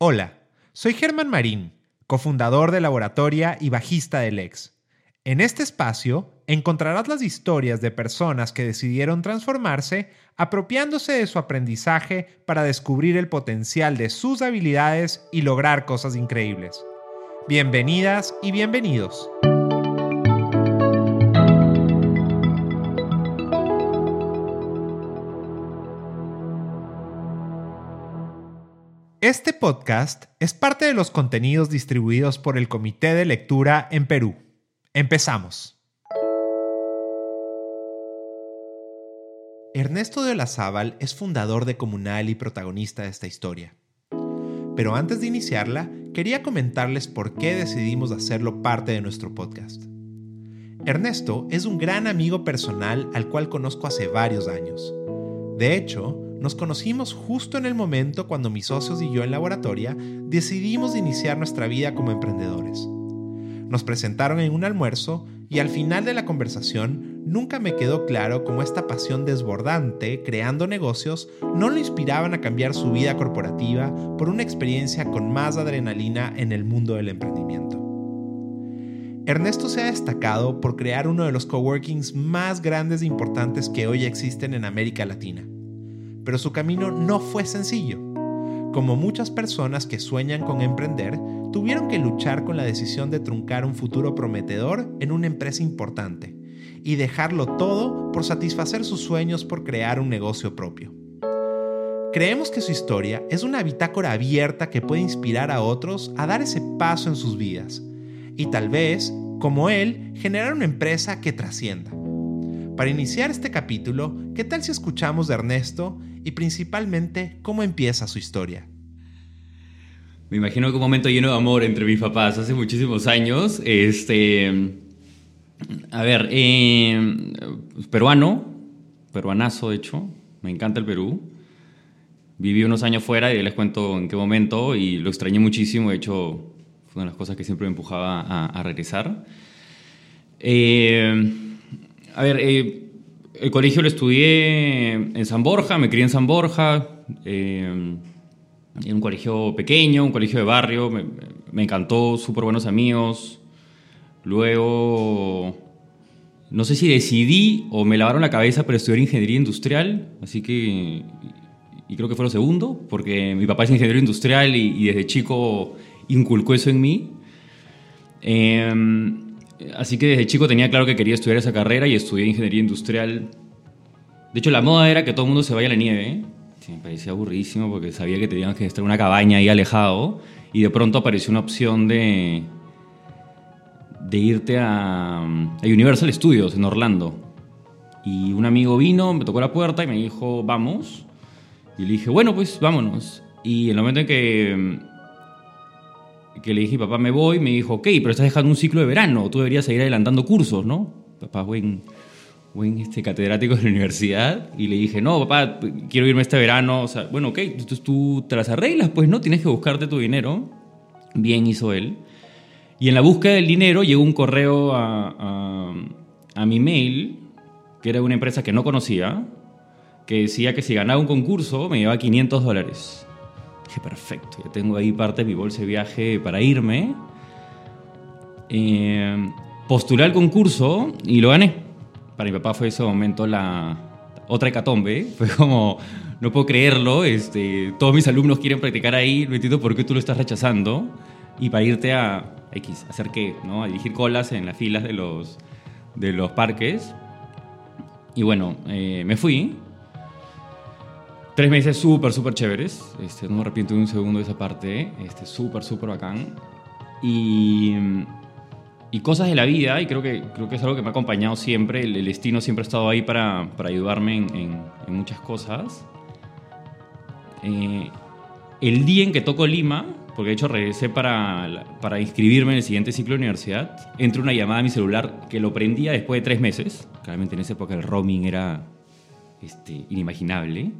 Hola, soy Germán Marín, cofundador de Laboratoria y bajista del Lex. En este espacio encontrarás las historias de personas que decidieron transformarse apropiándose de su aprendizaje para descubrir el potencial de sus habilidades y lograr cosas increíbles. Bienvenidas y bienvenidos. Este podcast es parte de los contenidos distribuidos por el Comité de Lectura en Perú. Empezamos. Ernesto de Olazábal es fundador de Comunal y protagonista de esta historia. Pero antes de iniciarla, quería comentarles por qué decidimos hacerlo parte de nuestro podcast. Ernesto es un gran amigo personal al cual conozco hace varios años. De hecho, nos conocimos justo en el momento cuando mis socios y yo en laboratoria decidimos iniciar nuestra vida como emprendedores. Nos presentaron en un almuerzo y al final de la conversación nunca me quedó claro cómo esta pasión desbordante creando negocios no lo inspiraban a cambiar su vida corporativa por una experiencia con más adrenalina en el mundo del emprendimiento. Ernesto se ha destacado por crear uno de los coworkings más grandes e importantes que hoy existen en América Latina pero su camino no fue sencillo. Como muchas personas que sueñan con emprender, tuvieron que luchar con la decisión de truncar un futuro prometedor en una empresa importante y dejarlo todo por satisfacer sus sueños por crear un negocio propio. Creemos que su historia es una bitácora abierta que puede inspirar a otros a dar ese paso en sus vidas y tal vez, como él, generar una empresa que trascienda. Para iniciar este capítulo, ¿qué tal si escuchamos de Ernesto y principalmente cómo empieza su historia? Me imagino que un momento lleno de amor entre mis papás hace muchísimos años. Este, a ver, eh, peruano, peruanazo de hecho, me encanta el Perú. Viví unos años fuera y les cuento en qué momento y lo extrañé muchísimo. De hecho, fue una de las cosas que siempre me empujaba a, a regresar. Eh, a ver, eh, el colegio lo estudié en San Borja, me crié en San Borja, eh, en un colegio pequeño, un colegio de barrio, me, encantó, súper buenos amigos. Luego, no sé si decidí o me lavaron la cabeza para estudiar ingeniería industrial, así que, y creo que fue lo segundo, porque mi papá es ingeniero industrial y, desde chico inculcó eso en mí. Eh, Así que desde chico tenía claro que quería estudiar esa carrera y estudié ingeniería industrial. De hecho, la moda era que todo el mundo se vaya a la nieve. me parecía aburridísimo porque sabía que teníamos que estar en una cabaña ahí alejado. Y de pronto apareció una opción de, de irte a, a Universal Studios en Orlando. Y un amigo vino, me tocó la puerta y me dijo, vamos. Y le dije, bueno, pues vámonos. Y en el momento en que que le dije, papá, me voy, me dijo, ok, pero estás dejando un ciclo de verano, tú deberías seguir adelantando cursos, ¿no? Papá, buen, buen este, catedrático de la universidad. Y le dije, no, papá, quiero irme este verano. O sea, bueno, ok, entonces tú te las arreglas, pues, ¿no? Tienes que buscarte tu dinero. Bien hizo él. Y en la búsqueda del dinero llegó un correo a, a, a mi mail, que era una empresa que no conocía, que decía que si ganaba un concurso me llevaba 500 dólares. Perfecto, ya tengo ahí parte de mi bolsa de viaje para irme. Eh, postulé al concurso y lo gané. Para mi papá fue ese momento la otra hecatombe. Fue como, no puedo creerlo, este, todos mis alumnos quieren practicar ahí, no entiendo por qué tú lo estás rechazando. Y para irte a X, hacer qué, ¿no? A dirigir colas en las filas de los, de los parques. Y bueno, eh, me fui Tres meses súper, súper chéveres. Este, no me arrepiento de un segundo de esa parte. Este, súper, súper bacán. Y, y, cosas de la vida, y creo que, creo que es algo que me ha acompañado siempre. El, destino siempre ha estado ahí para, para ayudarme en, en, muchas cosas. Eh, el día en que toco Lima, porque de hecho regresé para, para inscribirme en el siguiente ciclo de universidad, entró una llamada a mi celular que lo prendía después de tres meses. Claramente en esa época el roaming era este, inimaginable.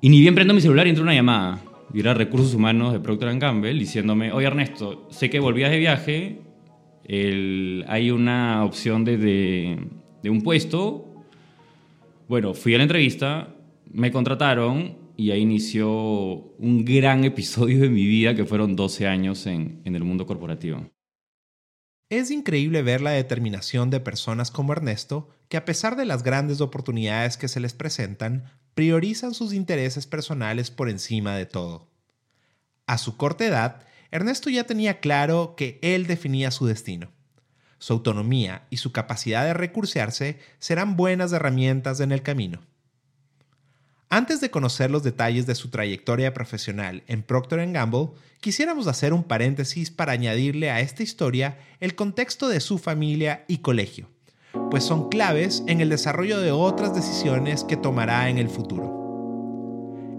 Y ni bien prendo mi celular y entra una llamada. Y era Recursos Humanos de Procter Gamble diciéndome, oye Ernesto, sé que volvías de viaje, hay una opción de, un puesto. Bueno, fui a la entrevista, me contrataron y ahí inició un gran episodio de mi vida que fueron 12 años en el mundo corporativo. Es increíble ver la determinación de personas como Ernesto, que a pesar de las grandes oportunidades que se les presentan, priorizan sus intereses personales por encima de todo. A su corta edad, Ernesto ya tenía claro que él definía su destino. Su autonomía y su capacidad de recursearse serán buenas herramientas en el camino. Antes de conocer los detalles de su trayectoria profesional en Procter Gamble, quisiéramos hacer un paréntesis para añadirle a esta historia el contexto de su familia y colegio, pues son claves en el desarrollo de otras decisiones que tomará en el futuro.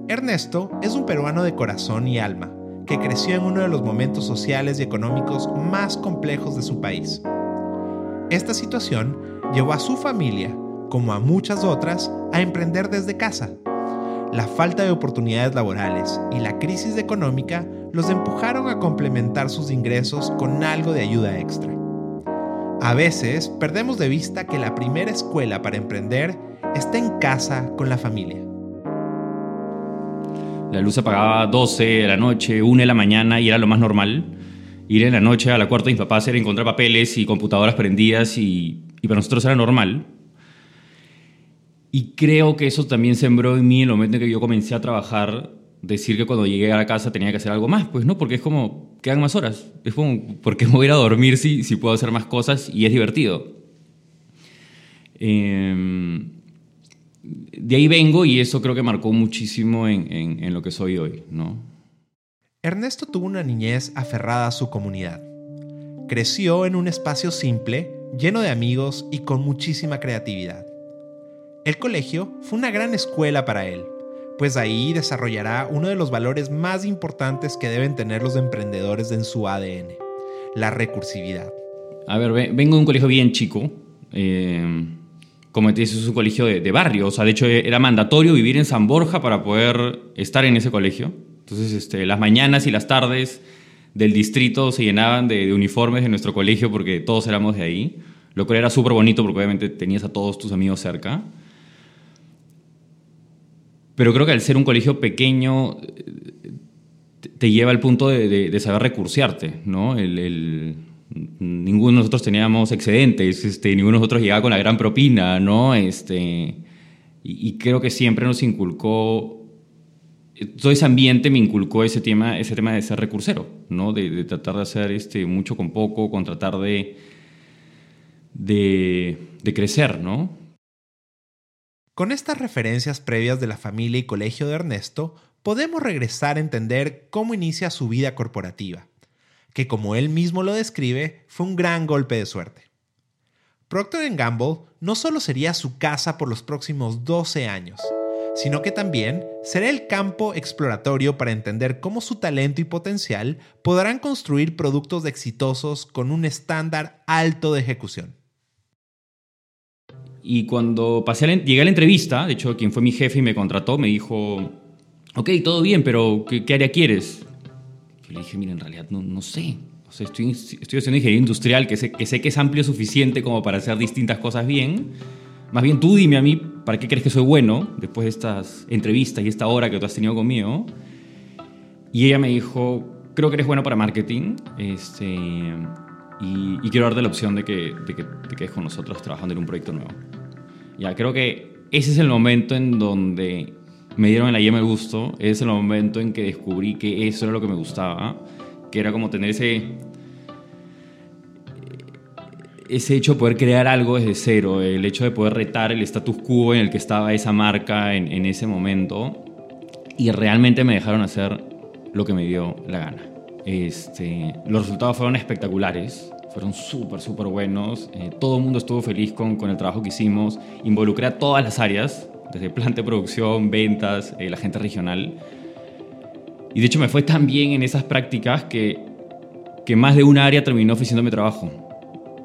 Ernesto es un peruano de corazón y alma, que creció en uno de los momentos sociales y económicos más complejos de su país. Esta situación llevó a su familia, como a muchas otras, a emprender desde casa la falta de oportunidades laborales y la crisis económica los empujaron a complementar sus ingresos con algo de ayuda extra. A veces perdemos de vista que la primera escuela para emprender está en casa con la familia. La luz apagaba a 12 de la noche, 1 de la mañana y era lo más normal. Ir en la noche a la cuarta de mis papás era encontrar papeles y computadoras prendidas y, para nosotros era normal. Y creo que eso también sembró en mí el momento en que yo comencé a trabajar, decir que cuando llegué a la casa tenía que hacer algo más, pues no, porque es como, quedan más horas. Es como, ¿por qué me voy a ir a dormir si, puedo hacer más cosas y es divertido? Em, de ahí vengo y eso creo que marcó muchísimo en, en lo que soy hoy, ¿no? Ernesto tuvo una niñez aferrada a su comunidad. Creció en un espacio simple, lleno de amigos y con muchísima creatividad. El colegio fue una gran escuela para él, pues ahí desarrollará uno de los valores más importantes que deben tener los emprendedores en su ADN, la recursividad. A ver, vengo de un colegio bien chico. Eh, como te dices, es un colegio de, barrio. O sea, de hecho, era mandatorio vivir en San Borja para poder estar en ese colegio. Entonces, este, las mañanas y las tardes del distrito se llenaban de, de uniformes de nuestro colegio porque todos éramos de ahí. Lo cual era súper bonito porque obviamente tenías a todos tus amigos cerca. Pero creo que al ser un colegio pequeño te lleva al punto de, saber recursearte, ¿no? Ninguno de nosotros teníamos excedentes, este, ninguno de nosotros llegaba con la gran propina, ¿no? Este, y, creo que siempre nos inculcó, todo ese ambiente me inculcó ese tema, ese tema de ser recursero, ¿no? De, tratar de hacer este, mucho con poco, con tratar de, de crecer, ¿no? Con estas referencias previas de la familia y colegio de Ernesto, podemos regresar a entender cómo inicia su vida corporativa, que como él mismo lo describe, fue un gran golpe de suerte. Procter Gamble no solo sería su casa por los próximos 12 años, sino que también será el campo exploratorio para entender cómo su talento y potencial podrán construir productos exitosos con un estándar alto de ejecución. Y cuando pasé llegué a la entrevista, de hecho, quien fue mi jefe y me contrató, me dijo, ok, todo bien, pero ¿qué, área quieres? Yo le dije, mira, en realidad no, no sé. O sea, estoy, estoy haciendo ingeniería industrial, que sé, que sé que es amplio suficiente como para hacer distintas cosas bien. Más bien tú dime a mí, ¿para qué crees que soy bueno después de estas entrevistas y esta hora que tú has tenido conmigo? Y ella me dijo, creo que eres bueno para marketing este, y, quiero darte la opción de que, de que te quedes con nosotros trabajando en un proyecto nuevo. Ya, creo que ese es el momento en donde me dieron la yema el gusto, es el momento en que descubrí que eso era lo que me gustaba, que era como tener ese ese hecho de poder crear algo desde cero, el hecho de poder retar el status quo en el que estaba esa marca en, en ese momento y realmente me dejaron hacer lo que me dio la gana. Este, los resultados fueron espectaculares fueron súper, súper buenos. Eh, todo el mundo estuvo feliz con, con, el trabajo que hicimos. Involucré a todas las áreas, desde planta de producción, ventas, eh, la gente regional. Y de hecho me fue tan bien en esas prácticas que, que más de una área terminó ofreciéndome trabajo.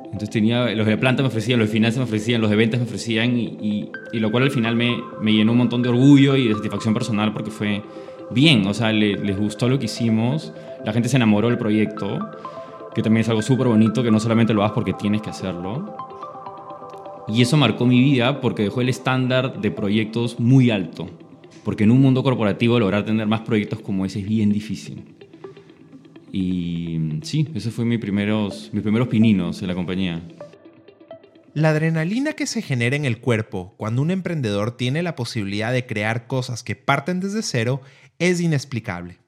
Entonces tenía, los de planta me ofrecían, los de finanzas me ofrecían, los de ventas me ofrecían y, lo cual al final me, me, llenó un montón de orgullo y de satisfacción personal porque fue bien, o sea, les gustó lo que hicimos, la gente se enamoró del proyecto que también es algo súper bonito, que no solamente lo hagas porque tienes que hacerlo. Y eso marcó mi vida porque dejó el estándar de proyectos muy alto. porque en un mundo corporativo lograr tener más proyectos como ese es bien difícil. Y sí, esos fueron mis primeros, mis primeros pininos en la compañía. La adrenalina que se genera en el cuerpo cuando un emprendedor tiene la posibilidad de crear cosas que parten desde cero es inexplicable.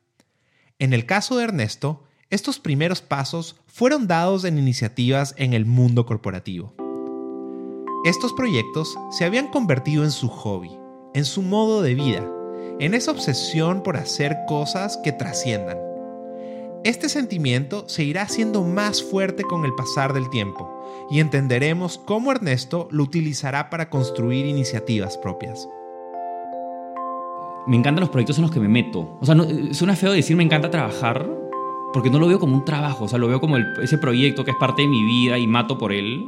En el caso de Ernesto, estos primeros pasos fueron dados en iniciativas en el mundo corporativo. Estos proyectos se habían convertido en su hobby, en su modo de vida, en esa obsesión por hacer cosas que trasciendan. Este sentimiento se irá haciendo más fuerte con el pasar del tiempo y entenderemos cómo Ernesto lo utilizará para construir iniciativas propias me encantan los proyectos en los que me meto. O sea, no, suena feo decir me encanta trabajar, porque no lo veo como un trabajo, o sea, lo veo como ese proyecto que es parte de mi vida y mato por él.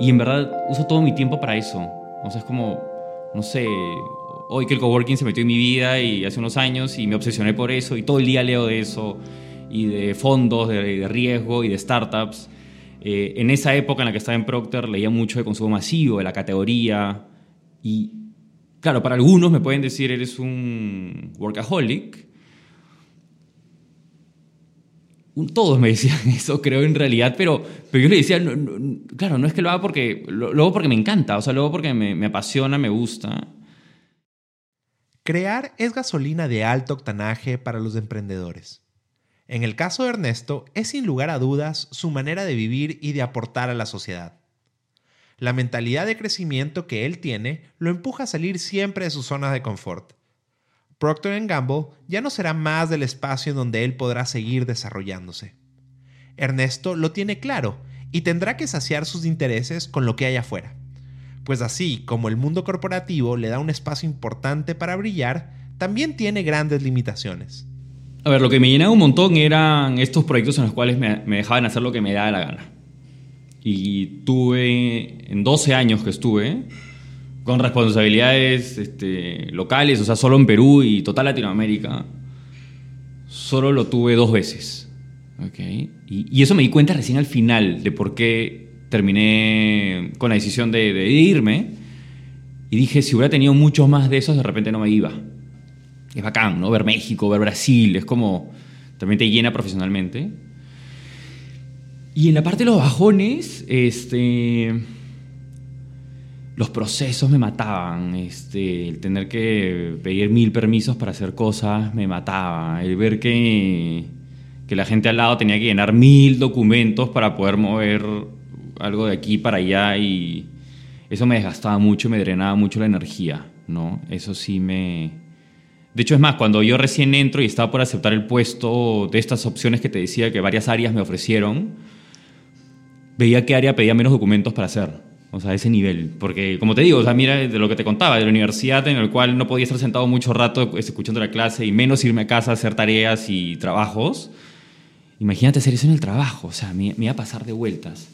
Y en verdad uso todo mi tiempo para eso. O sea, es como, no sé, hoy que el coworking se metió en mi vida y hace unos años y me obsesioné por eso y todo el día leo de eso y de fondos, de, riesgo y de startups. Eh, en esa época en la que estaba en Procter leía mucho de consumo masivo, de la categoría y Claro, para algunos me pueden decir eres un workaholic. Todos me decían eso, creo, en realidad, pero, pero yo le decía, claro, no es que lo haga porque, lo, porque me encanta, o sea, luego porque me, me apasiona, me gusta. Crear es gasolina de alto octanaje para los emprendedores. En el caso de Ernesto, es sin lugar a dudas su manera de vivir y de aportar a la sociedad. La mentalidad de crecimiento que él tiene lo empuja a salir siempre de su zona de confort. Procter Gamble ya no será más del espacio en donde él podrá seguir desarrollándose. Ernesto lo tiene claro y tendrá que saciar sus intereses con lo que hay afuera. Pues así como el mundo corporativo le da un espacio importante para brillar, también tiene grandes limitaciones. A ver, lo que me llenaba un montón eran estos proyectos en los cuales me, me dejaban hacer lo que me daba la gana y tuve, en 12 años que estuve, con responsabilidades este, locales, o sea, solo en Perú y total Latinoamérica, solo lo tuve dos veces. Okay. Y, eso me di cuenta recién al final de por qué terminé con la decisión de, de, irme. Y dije, si hubiera tenido muchos más de esos, de repente no me iba. Es bacán, ¿no? Ver México, ver Brasil, es como, también te llena profesionalmente. Y en la parte de los bajones, este, los procesos me mataban. Este, el tener que pedir mil permisos para hacer cosas me mataba. El ver que, que la gente al lado tenía que llenar mil documentos para poder mover algo de aquí para allá y eso me desgastaba mucho, me drenaba mucho la energía, ¿no? Eso sí me... De hecho, es más, cuando yo recién entro y estaba por aceptar el puesto de estas opciones que te decía que varias áreas me ofrecieron, veía qué área pedía menos documentos para hacer. O sea, ese nivel. Porque, como te digo, o sea, mira de lo que te contaba, de la universidad en el cual no podía estar sentado mucho rato escuchando la clase y menos irme a casa a hacer tareas y trabajos. Imagínate hacer eso en el trabajo. O sea, me, me iba a pasar de vueltas.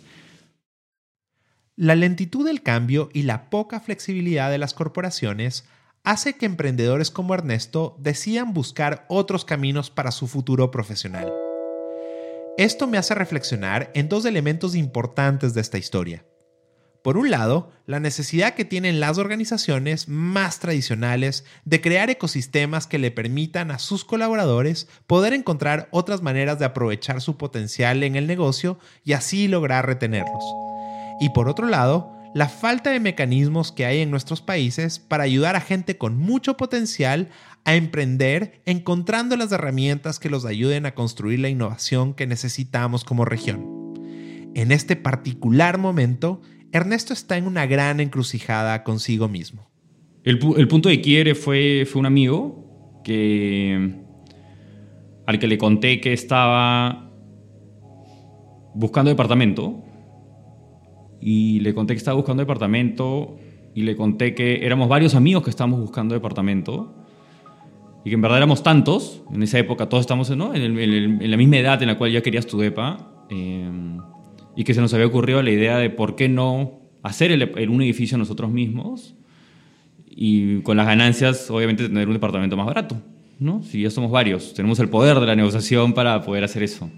La lentitud del cambio y la poca flexibilidad de las corporaciones hace que emprendedores como Ernesto decidan buscar otros caminos para su futuro profesional. Esto me hace reflexionar en dos elementos importantes de esta historia. Por un lado, la necesidad que tienen las organizaciones más tradicionales de crear ecosistemas que le permitan a sus colaboradores poder encontrar otras maneras de aprovechar su potencial en el negocio y así lograr retenerlos. Y por otro lado, la falta de mecanismos que hay en nuestros países para ayudar a gente con mucho potencial a emprender encontrando las herramientas que los ayuden a construir la innovación que necesitamos como región. En este particular momento, Ernesto está en una gran encrucijada consigo mismo. El, punto de quiebre fue, fue un amigo que, al que le conté que estaba buscando departamento y le conté que estaba buscando departamento y le conté que éramos varios amigos que estábamos buscando departamento y que en verdad éramos tantos, en esa época todos estamos en, la misma edad en la cual ya querías tu eh, y que se nos había ocurrido la idea de por qué no hacer el, un edificio nosotros mismos y con las ganancias obviamente tener un departamento más barato, ¿no? Si ya somos varios, tenemos el poder de la negociación para poder hacer eso.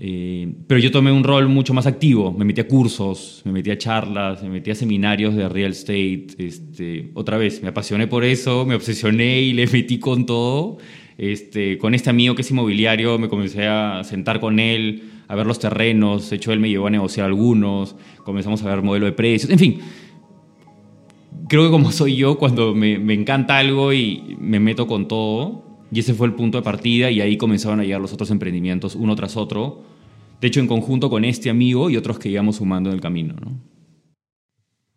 Eh, pero yo tomé un rol mucho más activo, me metí a cursos, me metí a charlas, me metí a seminarios de real estate. Este, otra vez, me apasioné por eso, me obsesioné y le metí con todo. Este, con este amigo que es inmobiliario me comencé a sentar con él, a ver los terrenos, de hecho él me llevó a negociar algunos, comenzamos a ver modelo de precios, en fin. Creo que como soy yo, cuando me, encanta algo y me meto con todo, y ese fue el punto de partida y ahí comenzaron a llegar los otros emprendimientos uno tras otro. De hecho, en conjunto con este amigo y otros que íbamos sumando en el camino.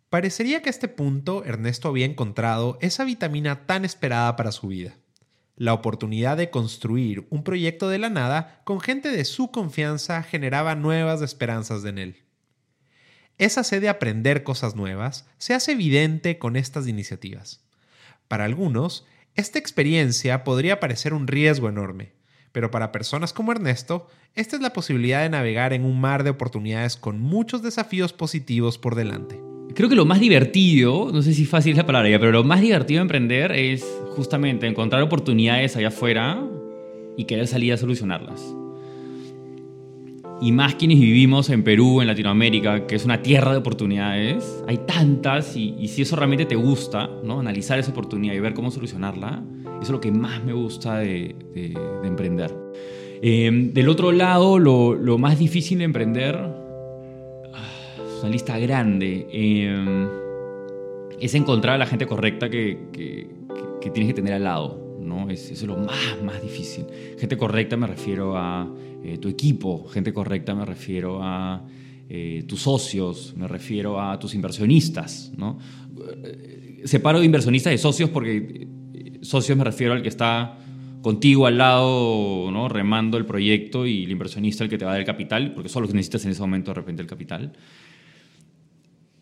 Parecería que a este punto Ernesto había encontrado esa vitamina tan esperada para su vida. La oportunidad de construir un proyecto de la nada con gente de su confianza generaba nuevas esperanzas en él. Esa sed de aprender cosas nuevas se hace evidente con estas iniciativas. Para algunos, esta experiencia podría parecer un riesgo enorme, pero para personas como Ernesto, esta es la posibilidad de navegar en un mar de oportunidades con muchos desafíos positivos por delante. Creo que lo más divertido, no sé si fácil es la palabra pero lo más divertido de emprender es justamente encontrar oportunidades allá afuera y querer salir a solucionarlas y más quienes vivimos en Perú, en Latinoamérica, que es una tierra de oportunidades, hay tantas y, si eso realmente te gusta, ¿no? analizar esa oportunidad y ver cómo solucionarla, eso es lo que más me gusta de, emprender. Em, del otro lado, lo, más difícil de emprender, una lista grande, em, es encontrar a la gente correcta que, que, que tienes que tener al lado. ¿no? Es, eso es lo más, más difícil. Gente correcta me refiero a eh, tu equipo, gente correcta me refiero a eh, tus socios, me refiero a tus inversionistas, ¿no? Eh, separo inversionistas de socios porque socios me refiero al que está contigo al lado, ¿no? remando el proyecto y el inversionista el que te va a dar el capital, porque son los que necesitas en ese momento de repente el capital.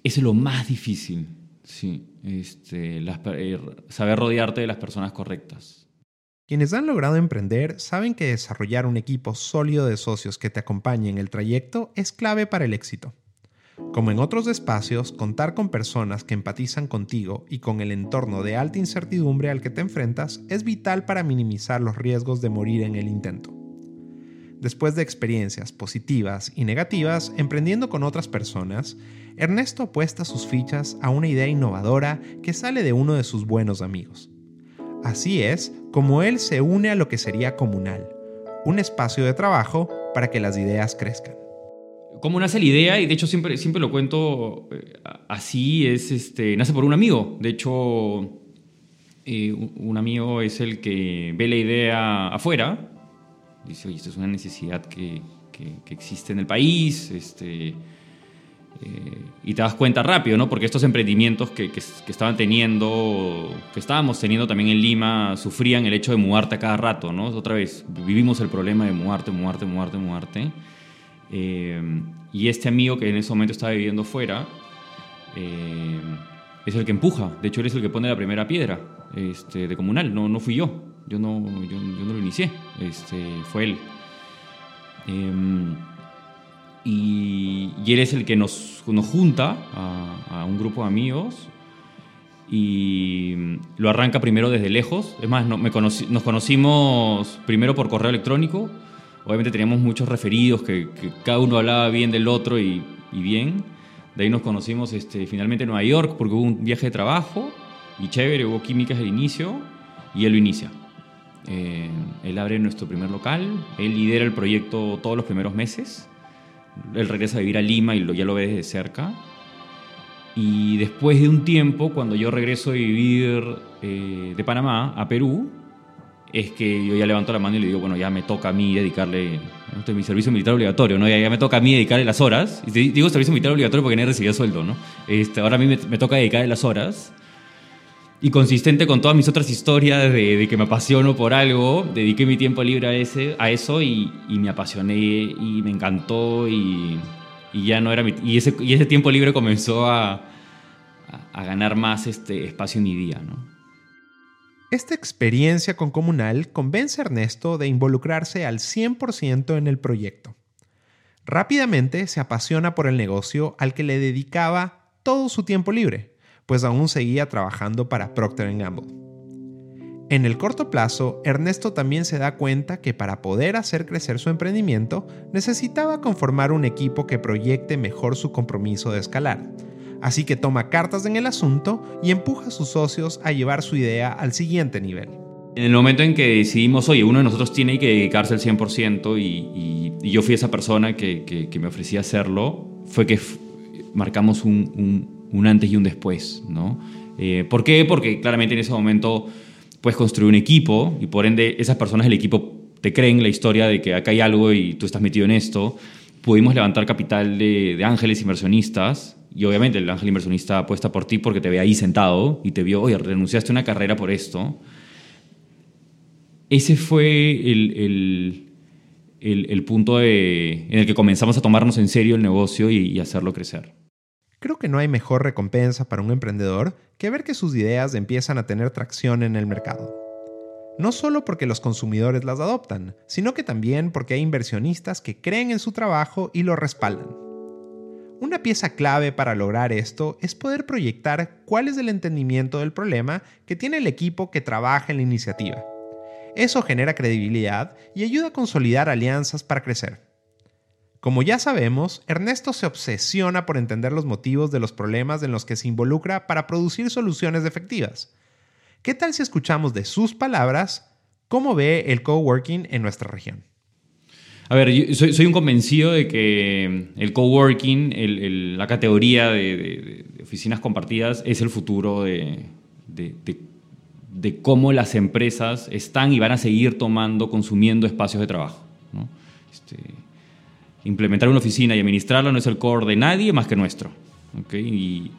Es lo más difícil, sí. Este, saber rodearte de las personas correctas. Quienes han logrado emprender saben que desarrollar un equipo sólido de socios que te acompañe en el trayecto es clave para el éxito. Como en otros espacios, contar con personas que empatizan contigo y con el entorno de alta incertidumbre al que te enfrentas es vital para minimizar los riesgos de morir en el intento. Después de experiencias positivas y negativas emprendiendo con otras personas, Ernesto apuesta sus fichas a una idea innovadora que sale de uno de sus buenos amigos. Así es como él se une a lo que sería Comunal, un espacio de trabajo para que las ideas crezcan. ¿Cómo nace la idea? Y de hecho siempre, siempre lo cuento eh, así, es este, nace por un amigo. De hecho, eh, un amigo es el que ve la idea afuera, dice, oye, esto es una necesidad que, que existe en el país, este, eh, y te das cuenta rápido, ¿no? Porque estos emprendimientos que, que, estaban teniendo, que estábamos teniendo también en Lima, sufrían el hecho de mudarte a cada rato, ¿no? Otra vez, vivimos el problema de mudarte, mudarte, mudarte, mudarte. Eh, y este amigo que en ese momento estaba viviendo fuera, eh, es el que empuja. De hecho, él es el que pone la primera piedra este, de comunal. No, no fui yo. Yo no, yo, yo no lo inicié. Este, fue él. Y, él es el que nos, nos junta a, un grupo de amigos y lo arranca primero desde lejos. Es más, no, me nos conocimos primero por correo electrónico. Obviamente teníamos muchos referidos que, cada uno hablaba bien del otro y, bien. De ahí nos conocimos este, finalmente en Nueva York porque hubo un viaje de trabajo y chévere, hubo químicas al inicio y él lo inicia. Eh, él abre nuestro primer local, él lidera el proyecto todos los primeros meses él regresa a vivir a Lima y ya lo ve desde cerca. Y después de un tiempo, cuando yo regreso a vivir eh, de Panamá a Perú, es que yo ya levanto la mano y le digo, bueno, ya me toca a mí dedicarle, este es mi servicio militar obligatorio, ¿no? Ya, ya, me toca a mí dedicarle las horas. Y digo servicio militar obligatorio porque no recibía sueldo, ¿no? Este, ahora a mí me, me toca dedicarle las horas y consistente con todas mis otras historias de, que me apasiono por algo, dediqué mi tiempo libre a, ese, a eso y, me apasioné y me encantó y, ya no era ese, y ese tiempo libre comenzó a, a, ganar más este espacio en mi día. Esta experiencia con Comunal convence a Ernesto de involucrarse al 100% en el proyecto. Rápidamente se apasiona por el negocio al que le dedicaba todo su tiempo libre pues aún seguía trabajando para Procter Gamble. En el corto plazo, Ernesto también se da cuenta que para poder hacer crecer su emprendimiento, necesitaba conformar un equipo que proyecte mejor su compromiso de escalar. Así que toma cartas en el asunto y empuja a sus socios a llevar su idea al siguiente nivel. En el momento en que decidimos, oye, uno de nosotros tiene que dedicarse al 100% y, y, yo fui esa persona que, que, me ofrecía hacerlo, fue que marcamos un, un, antes y un después, ¿no? Eh, ¿Por qué? Porque claramente en ese momento puedes construir un equipo y por ende esas personas del equipo te creen la historia de que acá hay algo y tú estás metido en esto. Pudimos levantar capital de, ángeles inversionistas y obviamente el ángel inversionista apuesta por ti porque te ve ahí sentado y te vio, oye, renunciaste a una carrera por esto. Ese fue el, el, el, punto en el que comenzamos a tomarnos en serio el negocio y, y hacerlo crecer. Creo que no hay mejor recompensa para un emprendedor que ver que sus ideas empiezan a tener tracción en el mercado. No solo porque los consumidores las adoptan, sino que también porque hay inversionistas que creen en su trabajo y lo respaldan. Una pieza clave para lograr esto es poder proyectar cuál es el entendimiento del problema que tiene el equipo que trabaja en la iniciativa. Eso genera credibilidad y ayuda a consolidar alianzas para crecer. Como ya sabemos, Ernesto se obsesiona por entender los motivos de los problemas en los que se involucra para producir soluciones efectivas. ¿Qué tal si escuchamos de sus palabras cómo ve el coworking en nuestra región? A ver, soy, un convencido de que el coworking, la categoría de, oficinas compartidas, es el futuro de, cómo las empresas están y van a seguir tomando, consumiendo espacios de trabajo. ¿no? Este, implementar una oficina y administrarla no es el core de nadie más que nuestro. Y,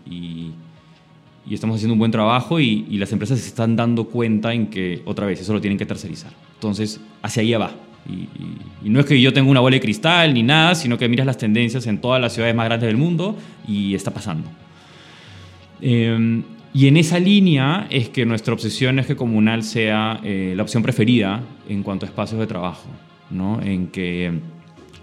estamos haciendo un buen trabajo y, las empresas se están dando cuenta en que, otra vez, eso lo tienen que tercerizar. Entonces, hacia allá va. Y, no es que yo tenga una bola de cristal ni nada, sino que miras las tendencias en todas las ciudades más grandes del mundo y está pasando. Em, y en esa línea es que nuestra obsesión es que Comunal sea eh, la opción preferida en cuanto a espacios de trabajo, ¿no? En que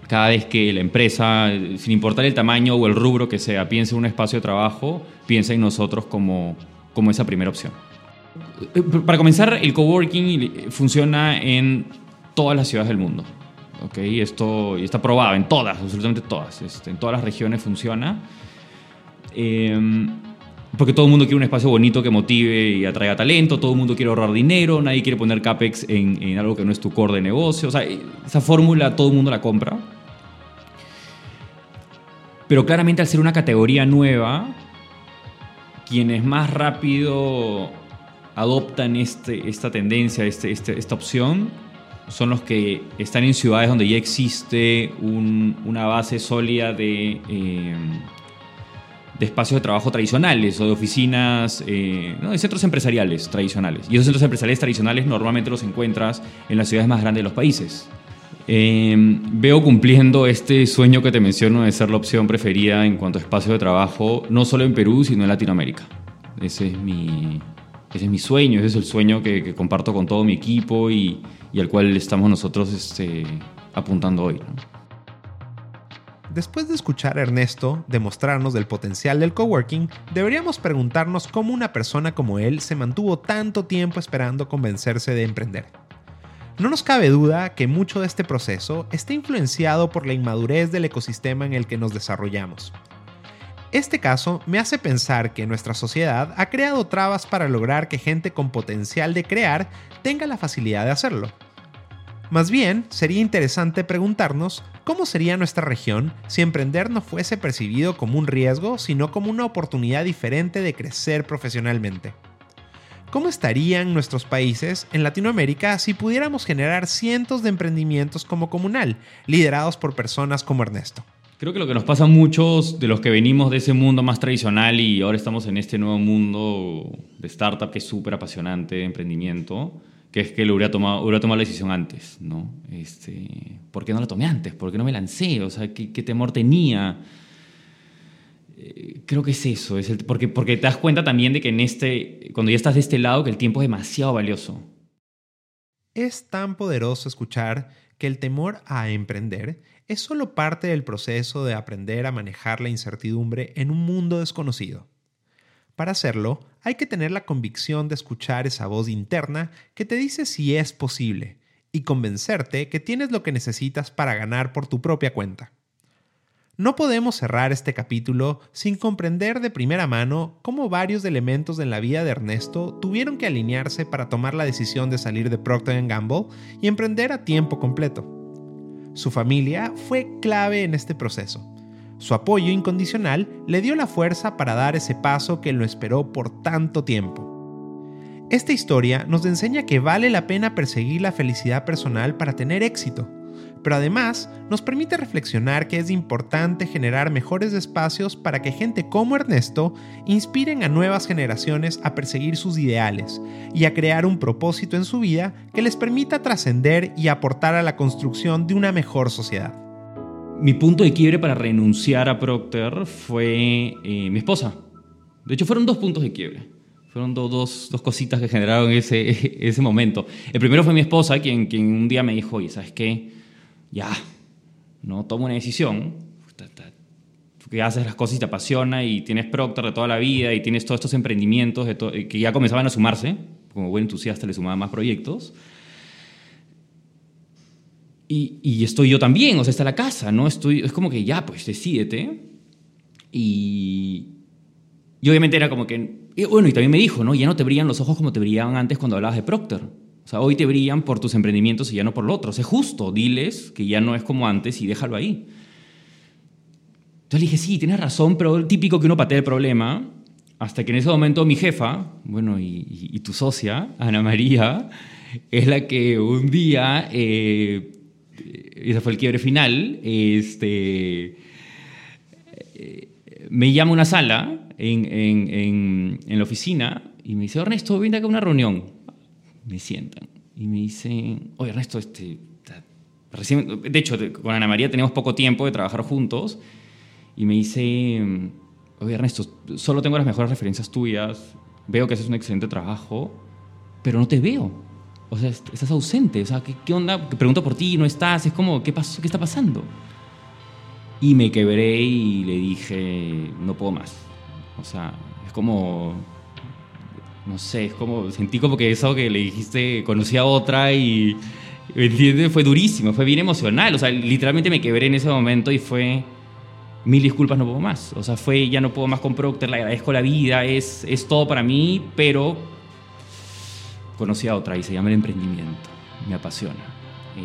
cada vez que la empresa, sin importar el tamaño o el rubro que sea, piense en un espacio de trabajo, piensa en nosotros como, como esa primera opción. Para comenzar, el coworking funciona en todas las ciudades del mundo. ¿okay? Esto está probado en todas, absolutamente todas. Este, en todas las regiones funciona. Em, porque todo el mundo quiere un espacio bonito que motive y atraiga talento, todo el mundo quiere ahorrar dinero, nadie quiere poner CAPEX en, en algo que no es tu core de negocio. O sea, esa fórmula todo el mundo la compra. Pero claramente al ser una categoría nueva, quienes más rápido adoptan este, esta tendencia, este, este, esta opción, son los que están en ciudades donde ya existe una base sólida de, eh, de espacios de trabajo tradicionales o de oficinas, eh, de centros empresariales tradicionales. Y esos centros empresariales tradicionales normalmente los encuentras en las ciudades más grandes de los países. Em, veo cumpliendo este sueño que te menciono de ser la opción preferida en cuanto a espacio de trabajo, no solo en Perú, sino en Latinoamérica. Ese es mi, ese es mi sueño, ese es el sueño que, comparto con todo mi equipo y, al cual estamos nosotros este, apuntando hoy. Después de escuchar a Ernesto demostrarnos del potencial del coworking, deberíamos preguntarnos cómo una persona como él se mantuvo tanto tiempo esperando convencerse de emprender. No nos cabe duda que mucho de este proceso está influenciado por la inmadurez del ecosistema en el que nos desarrollamos. Este caso me hace pensar que nuestra sociedad ha creado trabas para lograr que gente con potencial de crear tenga la facilidad de hacerlo. Más bien, sería interesante preguntarnos cómo sería nuestra región si emprender no fuese percibido como un riesgo, sino como una oportunidad diferente de crecer profesionalmente. ¿Cómo estarían nuestros países en Latinoamérica si pudiéramos generar cientos de emprendimientos como comunal, liderados por personas como Ernesto? Creo que lo que nos pasa a muchos de los que venimos de ese mundo más tradicional y ahora estamos en este nuevo mundo de startup que es súper apasionante, de emprendimiento, que es que lo hubiera tomado, hubiera tomado la decisión antes, ¿no? Este, ¿Por qué no la tomé antes? ¿Por qué no me lancé? O sea, ¿qué, qué temor tenía? Eh, creo que es eso, es porque, porque te das cuenta también de que en este, cuando ya estás de este lado, que el tiempo es demasiado valioso. Es tan poderoso escuchar que el temor a emprender es solo parte del proceso de aprender a manejar la incertidumbre en un mundo desconocido. Para hacerlo, hay que tener la convicción de escuchar esa voz interna que te dice si es posible y convencerte que tienes lo que necesitas para ganar por tu propia cuenta. No podemos cerrar este capítulo sin comprender de primera mano cómo varios elementos en la vida de Ernesto tuvieron que alinearse para tomar la decisión de salir de Procter Gamble y emprender a tiempo completo. Su familia fue clave en este proceso. Su apoyo incondicional le dio la fuerza para dar ese paso que lo esperó por tanto tiempo. Esta historia nos enseña que vale la pena perseguir la felicidad personal para tener éxito pero además nos permite reflexionar que es importante generar mejores espacios para que gente como Ernesto inspiren a nuevas generaciones a perseguir sus ideales y a crear un propósito en su vida que les permita trascender y aportar a la construcción de una mejor sociedad. Mi punto de quiebre para renunciar a Procter fue eh, mi esposa. De hecho, fueron dos puntos de quiebre. Fueron dos, dos, cositas que generaron ese, ese momento. El primero fue mi esposa, quien, quien un día me dijo, oye, ¿sabes qué? Ya, no tomo una decisión, tú que haces las cosas y te apasiona y tienes Procter de toda la vida y tienes todos estos emprendimientos que ya comenzaban a sumarse, como buen entusiasta le sumaba más proyectos. Y, y, estoy yo también, o sea, está la casa, ¿no? Estoy, es como que ya, pues decídete. Y, y obviamente era como que, y bueno, y también me dijo, ¿no? Ya no te brillan los ojos como te brillaban antes cuando hablabas de Procter. O sea, hoy te brillan por tus emprendimientos y ya no por lo otro. Es justo, diles que ya no es como antes y déjalo ahí. Entonces le dije, sí, tienes razón, pero el típico que uno patea el problema, hasta que en ese momento mi jefa, bueno, y, tu socia, Ana María, es la que un día, eh, ese fue el quiebre final, este, eh, me llama a una sala en, en, en, la oficina y me dice, Ernesto, ven acá a una reunión me sientan y me dicen, oye Ernesto, este, recién, de hecho, con Ana María tenemos poco tiempo de trabajar juntos, y me dice, oye Ernesto, solo tengo las mejores referencias tuyas, veo que haces un excelente trabajo, pero no te veo. O sea, estás ausente. O sea, ¿qué, qué onda? Pregunto por ti, no estás. Es como, ¿qué, pasó? ¿qué está pasando? Y me quebré y le dije, no puedo más. O sea, es como no sé, es como, sentí como que eso que le dijiste, conocí a otra y, ¿me entiendes? Fue durísimo, fue bien emocional, o sea, literalmente me quebré en ese momento y fue, mil disculpas, no puedo más, o sea, fue, ya no puedo más con Procter, le agradezco la vida, es, es todo para mí, pero conocí a otra y se llama el emprendimiento, me apasiona.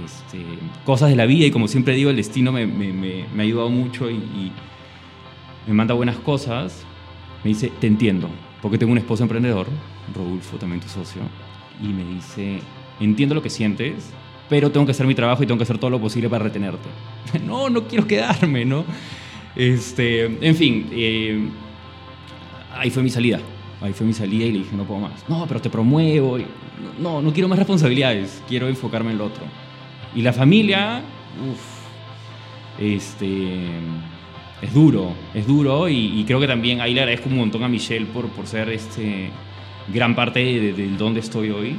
Este, cosas de la vida y como siempre digo, el destino me, me, me, me ha ayudado mucho y, y me manda buenas cosas. Me dice, te entiendo, porque tengo un esposo emprendedor, Rodolfo, también tu socio, y me dice, entiendo lo que sientes, pero tengo que hacer mi trabajo y tengo que hacer todo lo posible para retenerte. no, no quiero quedarme, ¿no? Este, en fin, eh, ahí fue mi salida. Ahí fue mi salida y le dije, no puedo más. No, pero te promuevo. No, no quiero más responsabilidades. Quiero enfocarme en lo otro. Y la familia, uff, este, es duro, es duro y, creo que también ahí le agradezco un montón a Michelle por, por ser este, gran parte del de, donde estoy hoy.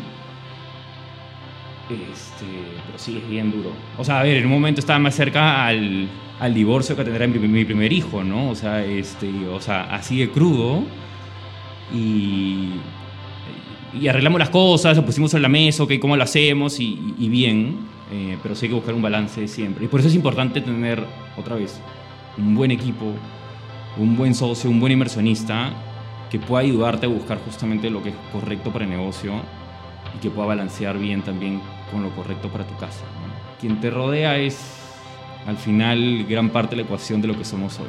Este, pero sí, es bien duro. O sea, a ver, en un momento estaba más cerca al, al divorcio que tendrá mi, mi, primer hijo, ¿no? O sea, este, o sea, así de crudo. Y, y arreglamos las cosas, lo pusimos en la mesa, ok, cómo lo hacemos y, y bien. Eh, pero sí hay que buscar un balance siempre. Y por eso es importante tener, otra vez, un buen equipo, un buen socio, un buen inversionista que pueda ayudarte a buscar justamente lo que es correcto para el negocio y que pueda balancear bien también con lo correcto para tu casa. Quien te rodea es al final gran parte de la ecuación de lo que somos hoy.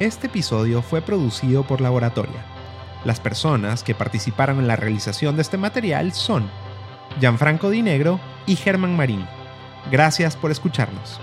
Este episodio fue producido por Laboratoria. Las personas que participaron en la realización de este material son Gianfranco Di Negro y Germán Marín. Gracias por escucharnos.